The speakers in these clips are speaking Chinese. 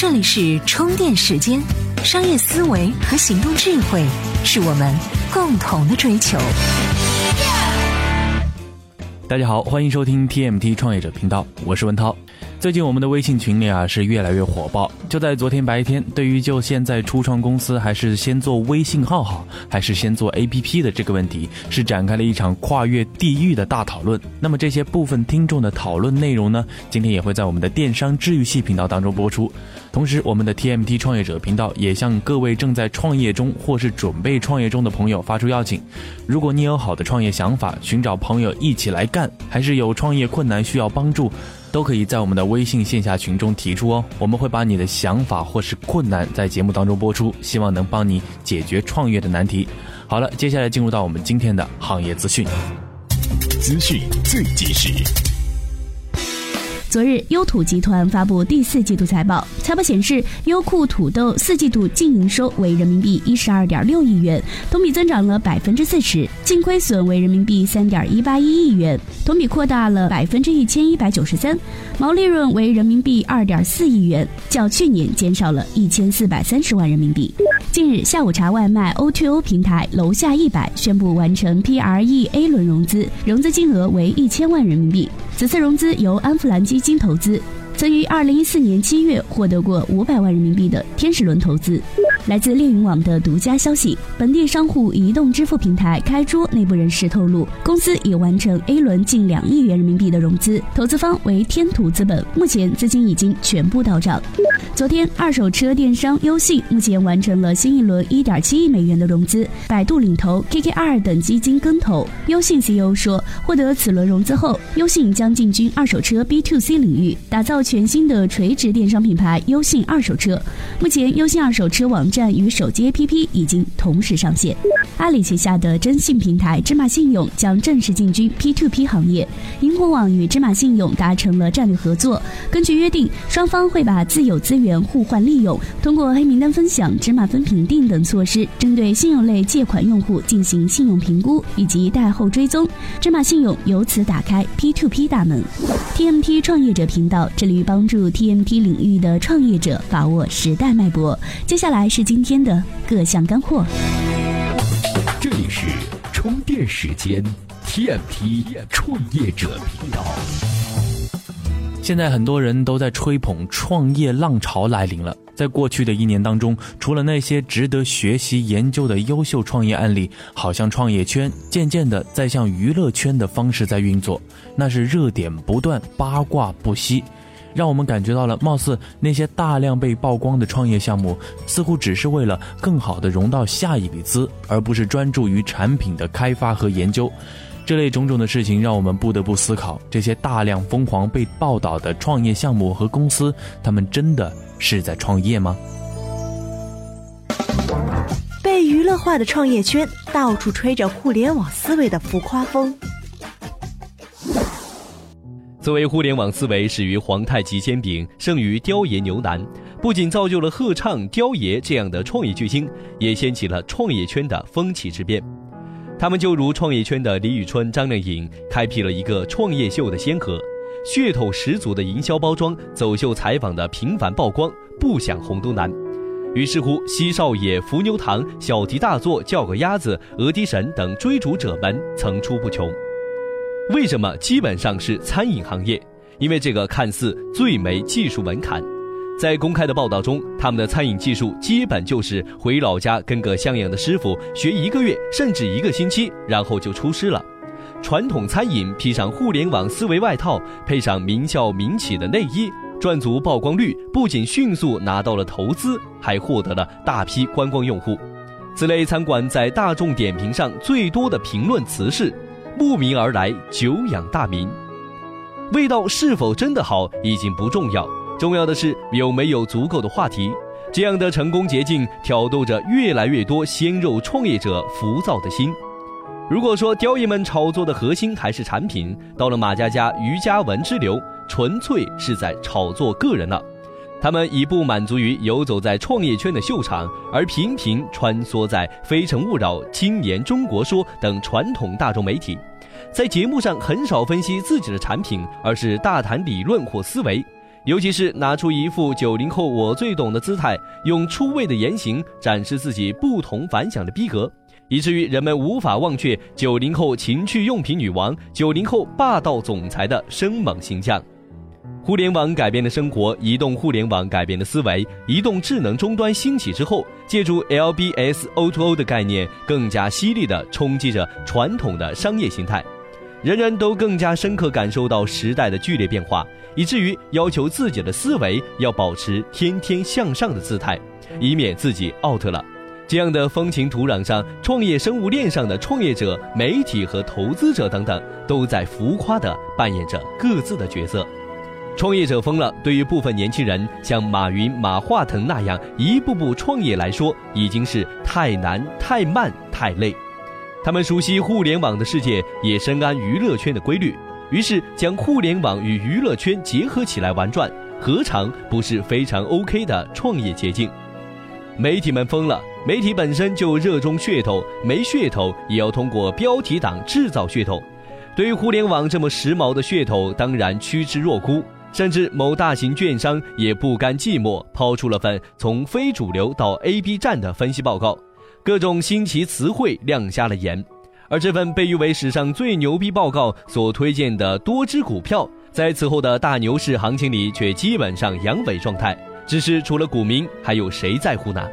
这里是充电时间，商业思维和行动智慧是我们共同的追求。大家好，欢迎收听 TMT 创业者频道，我是文涛。最近我们的微信群里啊是越来越火爆。就在昨天白天，对于就现在初创公司还是先做微信号好，还是先做 APP 的这个问题，是展开了一场跨越地域的大讨论。那么这些部分听众的讨论内容呢，今天也会在我们的电商治愈系频道当中播出。同时，我们的 TMT 创业者频道也向各位正在创业中或是准备创业中的朋友发出邀请。如果你有好的创业想法，寻找朋友一起来干，还是有创业困难需要帮助。都可以在我们的微信线下群中提出哦，我们会把你的想法或是困难在节目当中播出，希望能帮你解决创业的难题。好了，接下来进入到我们今天的行业资讯，资讯最及时。昨日，优土集团发布第四季度财报。财报显示，优酷土豆四季度净营收为人民币一十二点六亿元，同比增长了百分之四十；净亏损为人民币三点一八一亿元，同比扩大了百分之一千一百九十三；毛利润为人民币二点四亿元，较去年减少了一千四百三十万人民币。近日，下午茶外卖 O2O 平台楼下一百宣布完成 PRE A 轮融资，融资金额为一千万人民币。此次融资由安富兰基基金投资。曾于二零一四年七月获得过五百万人民币的天使轮投资。来自猎云网的独家消息，本地商户移动支付平台开桌内部人士透露，公司已完成 A 轮近两亿元人民币的融资，投资方为天图资本，目前资金已经全部到账。昨天，二手车电商优信目前完成了新一轮一点七亿美元的融资，百度领投，KKR 等基金跟投。优信 CEO 说，获得此轮融资后，优信将进军二手车 B to C 领域，打造。全新的垂直电商品牌优信二手车，目前优信二手车网站与手机 APP 已经同时上线。阿里旗下的征信平台芝麻信用将正式进军 P2P 行业。萤火网与芝麻信用达成了战略合作，根据约定，双方会把自有资源互换利用，通过黑名单分享、芝麻分评定等措施，针对信用类借款用户进行信用评估以及贷后追踪。芝麻信用由此打开 P2P 大门。TMT 创业者频道致力于帮助 TMT 领域的创业者把握时代脉搏。接下来是今天的各项干货。这里是充电时间 TMT 创业者频道。现在很多人都在吹捧创业浪潮来临了。在过去的一年当中，除了那些值得学习研究的优秀创业案例，好像创业圈渐渐的在向娱乐圈的方式在运作，那是热点不断，八卦不息，让我们感觉到了，貌似那些大量被曝光的创业项目，似乎只是为了更好的融到下一笔资，而不是专注于产品的开发和研究。这类种种的事情，让我们不得不思考：这些大量疯狂被报道的创业项目和公司，他们真的是在创业吗？被娱乐化的创业圈，到处吹着互联网思维的浮夸风。作为互联网思维始于皇太极煎饼，胜于雕爷牛腩，不仅造就了贺畅、雕爷这样的创业巨星，也掀起了创业圈的风起之变。他们就如创业圈的李宇春、张靓颖，开辟了一个创业秀的先河，噱头十足的营销包装，走秀采访的频繁曝光，不想红都难。于是乎，西少爷、伏牛堂、小题大做、叫个鸭子、鹅迪神等追逐者们层出不穷。为什么？基本上是餐饮行业，因为这个看似最没技术门槛。在公开的报道中，他们的餐饮技术基本就是回老家跟个像样的师傅学一个月甚至一个星期，然后就出师了。传统餐饮披上互联网思维外套，配上名校民企的内衣，赚足曝光率，不仅迅速拿到了投资，还获得了大批观光用户。此类餐馆在大众点评上最多的评论词是：“慕名而来，久仰大名。”味道是否真的好已经不重要。重要的是有没有足够的话题，这样的成功捷径挑逗着越来越多鲜肉创业者浮躁的心。如果说雕爷们炒作的核心还是产品，到了马佳佳、于嘉文之流，纯粹是在炒作个人了。他们已不满足于游走在创业圈的秀场，而频频穿梭在《非诚勿扰》《青年中国说》等传统大众媒体，在节目上很少分析自己的产品，而是大谈理论或思维。尤其是拿出一副九零后我最懂的姿态，用出位的言行展示自己不同凡响的逼格，以至于人们无法忘却九零后情趣用品女王、九零后霸道总裁的生猛形象。互联网改变了生活，移动互联网改变了思维。移动智能终端兴起之后，借助 LBS O2O 的概念，更加犀利地冲击着传统的商业形态。人人都更加深刻感受到时代的剧烈变化，以至于要求自己的思维要保持天天向上的姿态，以免自己 out 了。这样的风情土壤上，创业生物链上的创业者、媒体和投资者等等，都在浮夸地扮演着各自的角色。创业者疯了，对于部分年轻人，像马云、马化腾那样一步步创业来说，已经是太难、太慢、太累。他们熟悉互联网的世界，也深谙娱乐圈的规律，于是将互联网与娱乐圈结合起来玩转，何尝不是非常 OK 的创业捷径？媒体们疯了，媒体本身就热衷噱头，没噱头也要通过标题党制造噱头。对于互联网这么时髦的噱头，当然趋之若鹜，甚至某大型券商也不甘寂寞，抛出了份从非主流到 A、B 站的分析报告。各种新奇词汇亮瞎了眼，而这份被誉为史上最牛逼报告所推荐的多只股票，在此后的大牛市行情里却基本上阳痿状态。只是除了股民，还有谁在乎呢？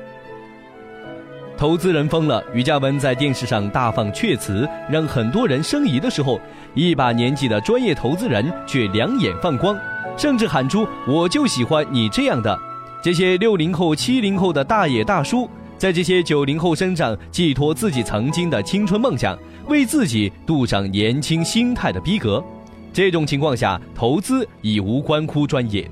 投资人疯了，于嘉文在电视上大放阙词，让很多人生疑的时候，一把年纪的专业投资人却两眼放光，甚至喊出：“我就喜欢你这样的，这些六零后、七零后的大爷大叔。”在这些九零后身上寄托自己曾经的青春梦想，为自己镀上年轻心态的逼格。这种情况下，投资已无关乎专业。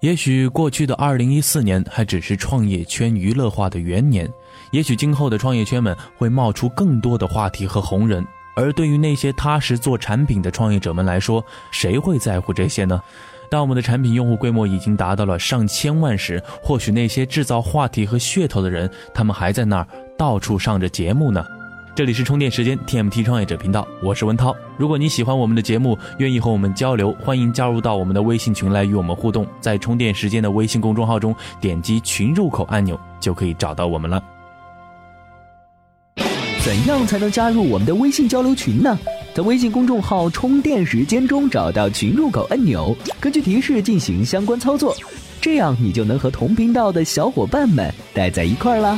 也许过去的二零一四年还只是创业圈娱乐化的元年，也许今后的创业圈们会冒出更多的话题和红人。而对于那些踏实做产品的创业者们来说，谁会在乎这些呢？当我们的产品用户规模已经达到了上千万时，或许那些制造话题和噱头的人，他们还在那儿到处上着节目呢。这里是充电时间 TMT 创业者频道，我是文涛。如果你喜欢我们的节目，愿意和我们交流，欢迎加入到我们的微信群来与我们互动。在充电时间的微信公众号中，点击群入口按钮就可以找到我们了。怎样才能加入我们的微信交流群呢？在微信公众号“充电时间”中找到群入口按钮，根据提示进行相关操作，这样你就能和同频道的小伙伴们待在一块儿啦。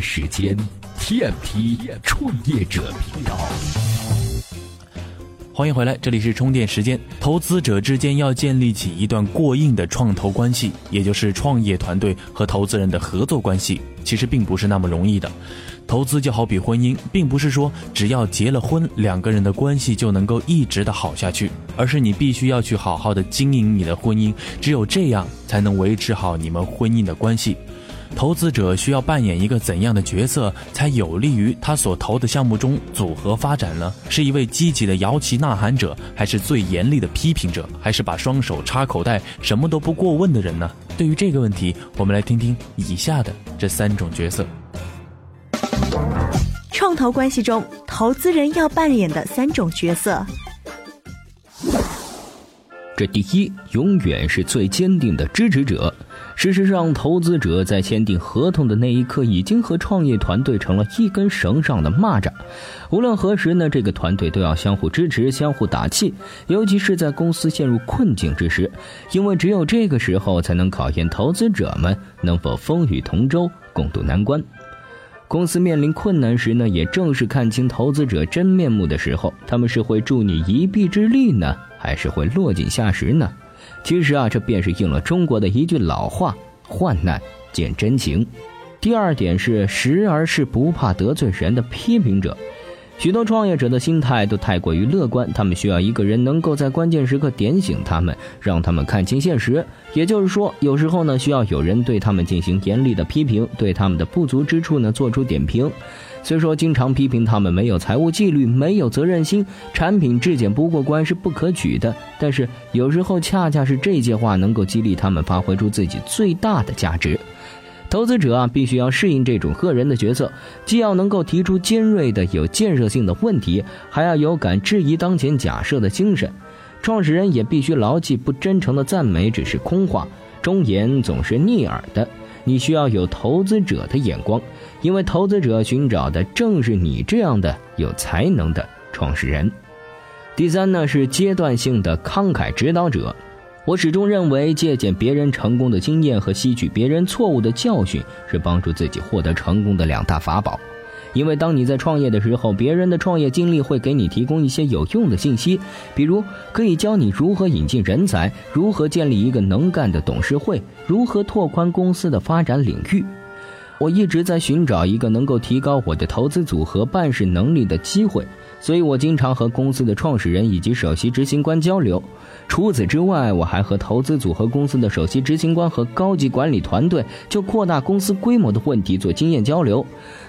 时间 TMT 创业者频道。欢迎回来，这里是充电时间。投资者之间要建立起一段过硬的创投关系，也就是创业团队和投资人的合作关系，其实并不是那么容易的。投资就好比婚姻，并不是说只要结了婚，两个人的关系就能够一直的好下去，而是你必须要去好好的经营你的婚姻，只有这样才能维持好你们婚姻的关系。投资者需要扮演一个怎样的角色，才有利于他所投的项目中组合发展呢？是一位积极的摇旗呐喊者，还是最严厉的批评者，还是把双手插口袋什么都不过问的人呢？对于这个问题，我们来听听以下的这三种角色。创投关系中，投资人要扮演的三种角色。这第一，永远是最坚定的支持者。事实上，投资者在签订合同的那一刻，已经和创业团队成了一根绳上的蚂蚱。无论何时呢，这个团队都要相互支持、相互打气，尤其是在公司陷入困境之时，因为只有这个时候，才能考验投资者们能否风雨同舟、共度难关。公司面临困难时呢，也正是看清投资者真面目的时候。他们是会助你一臂之力呢，还是会落井下石呢？其实啊，这便是应了中国的一句老话：“患难见真情。”第二点是，时而是不怕得罪人的批评者。许多创业者的心态都太过于乐观，他们需要一个人能够在关键时刻点醒他们，让他们看清现实。也就是说，有时候呢，需要有人对他们进行严厉的批评，对他们的不足之处呢做出点评。虽说经常批评他们没有财务纪律、没有责任心、产品质检不过关是不可取的，但是有时候恰恰是这些话能够激励他们发挥出自己最大的价值。投资者啊，必须要适应这种个人的角色，既要能够提出尖锐的、有建设性的问题，还要有敢质疑当前假设的精神。创始人也必须牢记：不真诚的赞美只是空话，忠言总是逆耳的。你需要有投资者的眼光，因为投资者寻找的正是你这样的有才能的创始人。第三呢，是阶段性的慷慨指导者。我始终认为，借鉴别人成功的经验和吸取别人错误的教训，是帮助自己获得成功的两大法宝。因为当你在创业的时候，别人的创业经历会给你提供一些有用的信息，比如可以教你如何引进人才，如何建立一个能干的董事会，如何拓宽公司的发展领域。我一直在寻找一个能够提高我的投资组合办事能力的机会，所以我经常和公司的创始人以及首席执行官交流。除此之外，我还和投资组合公司的首席执行官和高级管理团队就扩大公司规模的问题做经验交流。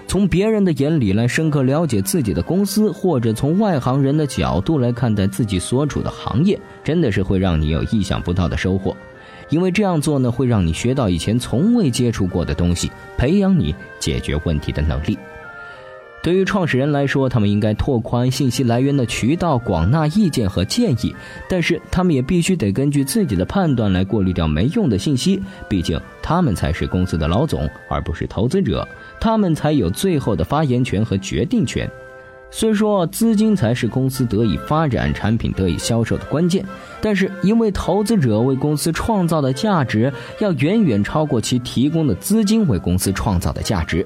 从别人的眼里来深刻了解自己的公司，或者从外行人的角度来看待自己所处的行业，真的是会让你有意想不到的收获。因为这样做呢，会让你学到以前从未接触过的东西，培养你解决问题的能力。对于创始人来说，他们应该拓宽信息来源的渠道，广纳意见和建议。但是，他们也必须得根据自己的判断来过滤掉没用的信息。毕竟，他们才是公司的老总，而不是投资者，他们才有最后的发言权和决定权。虽说资金才是公司得以发展、产品得以销售的关键，但是因为投资者为公司创造的价值要远远超过其提供的资金为公司创造的价值。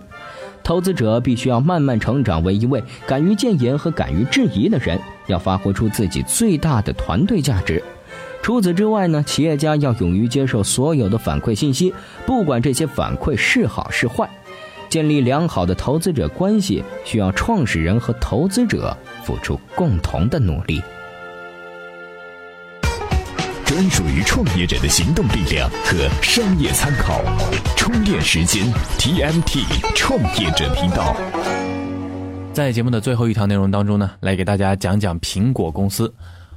投资者必须要慢慢成长为一位敢于谏言和敢于质疑的人，要发挥出自己最大的团队价值。除此之外呢，企业家要勇于接受所有的反馈信息，不管这些反馈是好是坏。建立良好的投资者关系，需要创始人和投资者付出共同的努力。专属于创业者的行动力量和商业参考，充电时间 TMT 创业者频道。在节目的最后一条内容当中呢，来给大家讲讲苹果公司。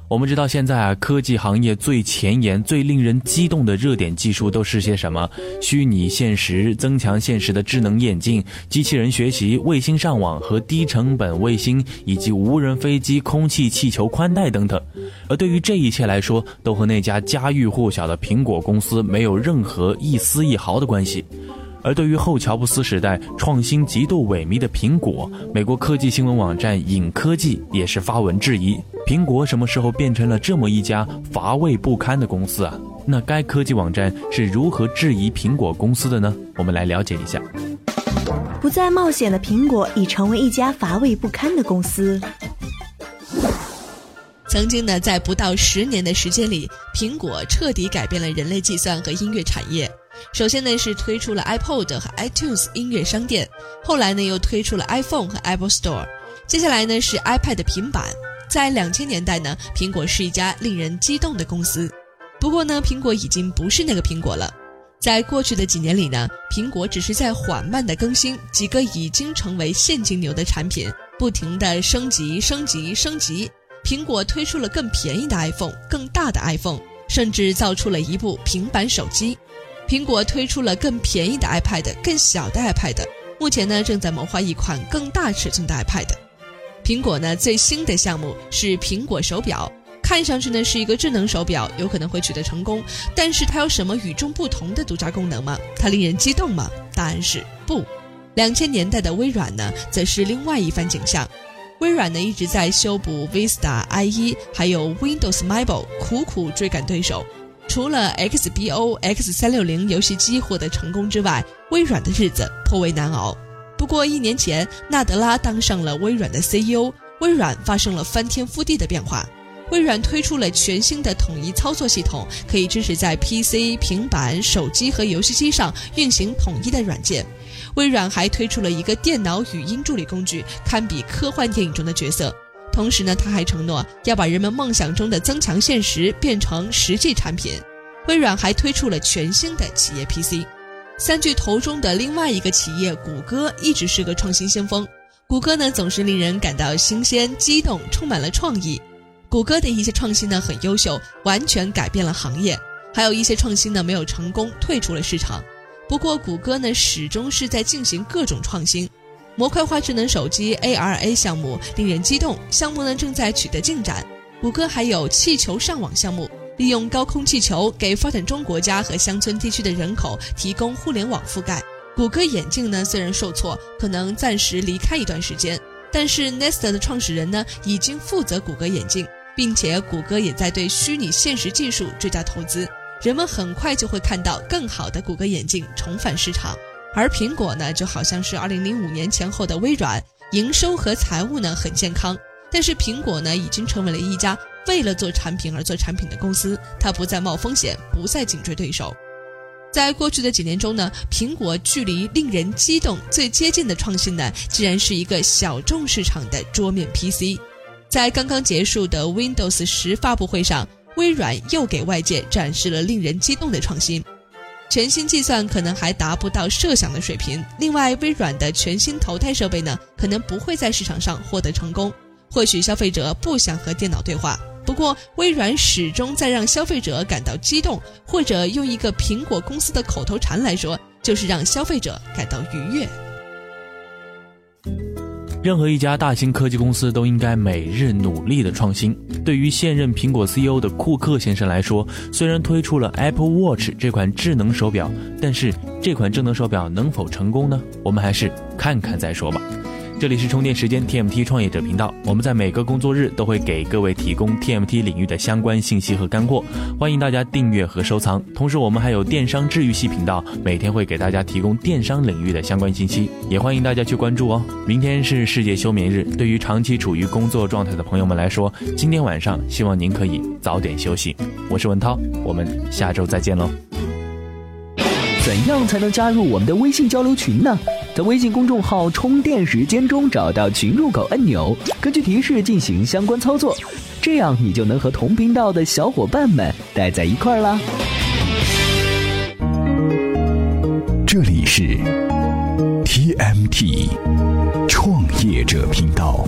我们知道现在啊，科技行业最前沿、最令人激动的热点技术都是些什么？虚拟现实、增强现实的智能眼镜、机器人学习、卫星上网和低成本卫星，以及无人飞机、空气气球宽带等等。而对于这一切来说，都和那家家喻户晓的苹果公司没有任何一丝一毫的关系。而对于后乔布斯时代创新极度萎靡的苹果，美国科技新闻网站影科技也是发文质疑：苹果什么时候变成了这么一家乏味不堪的公司啊？那该科技网站是如何质疑苹果公司的呢？我们来了解一下。不再冒险的苹果已成为一家乏味不堪的公司。曾经呢，在不到十年的时间里，苹果彻底改变了人类计算和音乐产业。首先呢是推出了 iPod 和 iTunes 音乐商店，后来呢又推出了 iPhone 和 Apple Store，接下来呢是 iPad 平板。在两千年代呢，苹果是一家令人激动的公司。不过呢，苹果已经不是那个苹果了。在过去的几年里呢，苹果只是在缓慢的更新几个已经成为现金流的产品，不停的升级、升级、升级。苹果推出了更便宜的 iPhone、更大的 iPhone，甚至造出了一部平板手机。苹果推出了更便宜的 iPad、更小的 iPad，目前呢正在谋划一款更大尺寸的 iPad。苹果呢最新的项目是苹果手表，看上去呢是一个智能手表，有可能会取得成功，但是它有什么与众不同的独家功能吗？它令人激动吗？答案是不。两千年代的微软呢，则是另外一番景象。微软呢一直在修补 Vista、IE 还有 Windows Mobile，苦苦追赶对手。除了 XBO、X 三六零游戏机获得成功之外，微软的日子颇为难熬。不过一年前，纳德拉当上了微软的 CEO，微软发生了翻天覆地的变化。微软推出了全新的统一操作系统，可以支持在 PC、平板、手机和游戏机上运行统一的软件。微软还推出了一个电脑语音助理工具，堪比科幻电影中的角色。同时呢，他还承诺要把人们梦想中的增强现实变成实际产品。微软还推出了全新的企业 PC。三巨头中的另外一个企业谷歌一直是个创新先锋。谷歌呢总是令人感到新鲜、激动，充满了创意。谷歌的一些创新呢很优秀，完全改变了行业；还有一些创新呢没有成功，退出了市场。不过，谷歌呢始终是在进行各种创新。模块化智能手机 ARA 项目令人激动，项目呢正在取得进展。谷歌还有气球上网项目，利用高空气球给发展中国家和乡村地区的人口提供互联网覆盖。谷歌眼镜呢虽然受挫，可能暂时离开一段时间，但是 Nest 的创始人呢已经负责谷歌眼镜，并且谷歌也在对虚拟现实技术追加投资。人们很快就会看到更好的谷歌眼镜重返市场，而苹果呢，就好像是2005年前后的微软，营收和财务呢很健康，但是苹果呢已经成为了一家为了做产品而做产品的公司，它不再冒风险，不再紧追对手。在过去的几年中呢，苹果距离令人激动最接近的创新呢，竟然是一个小众市场的桌面 PC。在刚刚结束的 Windows 十发布会上。微软又给外界展示了令人激动的创新，全新计算可能还达不到设想的水平。另外，微软的全新头戴设备呢，可能不会在市场上获得成功。或许消费者不想和电脑对话，不过微软始终在让消费者感到激动，或者用一个苹果公司的口头禅来说，就是让消费者感到愉悦。任何一家大型科技公司都应该每日努力的创新。对于现任苹果 CEO 的库克先生来说，虽然推出了 Apple Watch 这款智能手表，但是这款智能手表能否成功呢？我们还是看看再说吧。这里是充电时间 TMT 创业者频道，我们在每个工作日都会给各位提供 TMT 领域的相关信息和干货，欢迎大家订阅和收藏。同时，我们还有电商治愈系频道，每天会给大家提供电商领域的相关信息，也欢迎大家去关注哦。明天是世界休眠日，对于长期处于工作状态的朋友们来说，今天晚上希望您可以早点休息。我是文涛，我们下周再见喽。怎样才能加入我们的微信交流群呢？在微信公众号“充电时间”中找到群入口按钮，根据提示进行相关操作，这样你就能和同频道的小伙伴们待在一块儿啦。这里是 TMT 创业者频道。